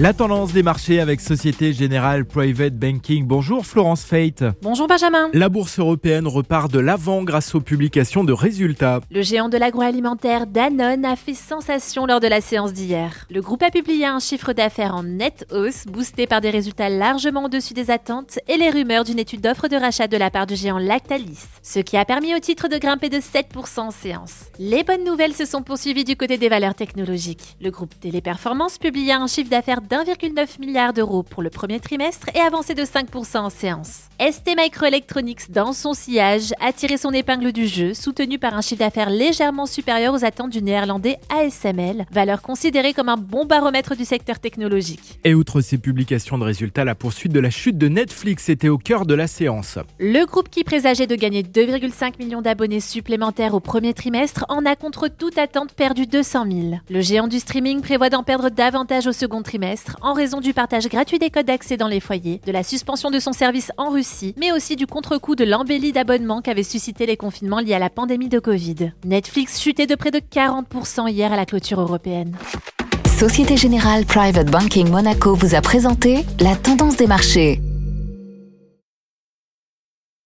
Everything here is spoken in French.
La tendance des marchés avec Société Générale Private Banking. Bonjour Florence Fate. Bonjour Benjamin. La bourse européenne repart de l'avant grâce aux publications de résultats. Le géant de l'agroalimentaire Danone a fait sensation lors de la séance d'hier. Le groupe a publié un chiffre d'affaires en nette hausse, boosté par des résultats largement au-dessus des attentes et les rumeurs d'une étude d'offre de rachat de la part du géant Lactalis, ce qui a permis au titre de grimper de 7% en séance. Les bonnes nouvelles se sont poursuivies du côté des valeurs technologiques. Le groupe Téléperformance publia un chiffre d'affaires d'1,9 milliard d'euros pour le premier trimestre et avancé de 5% en séance. ST Microelectronics, dans son sillage, a tiré son épingle du jeu, soutenu par un chiffre d'affaires légèrement supérieur aux attentes du néerlandais ASML, valeur considérée comme un bon baromètre du secteur technologique. Et outre ces publications de résultats, la poursuite de la chute de Netflix était au cœur de la séance. Le groupe qui présageait de gagner 2,5 millions d'abonnés supplémentaires au premier trimestre en a contre toute attente perdu 200 000. Le géant du streaming prévoit d'en perdre davantage au second trimestre en raison du partage gratuit des codes d'accès dans les foyers, de la suspension de son service en Russie, mais aussi du contre-coup de l'embellie d'abonnement qu'avaient suscité les confinements liés à la pandémie de Covid. Netflix chutait de près de 40% hier à la clôture européenne. Société Générale Private Banking Monaco vous a présenté la tendance des marchés.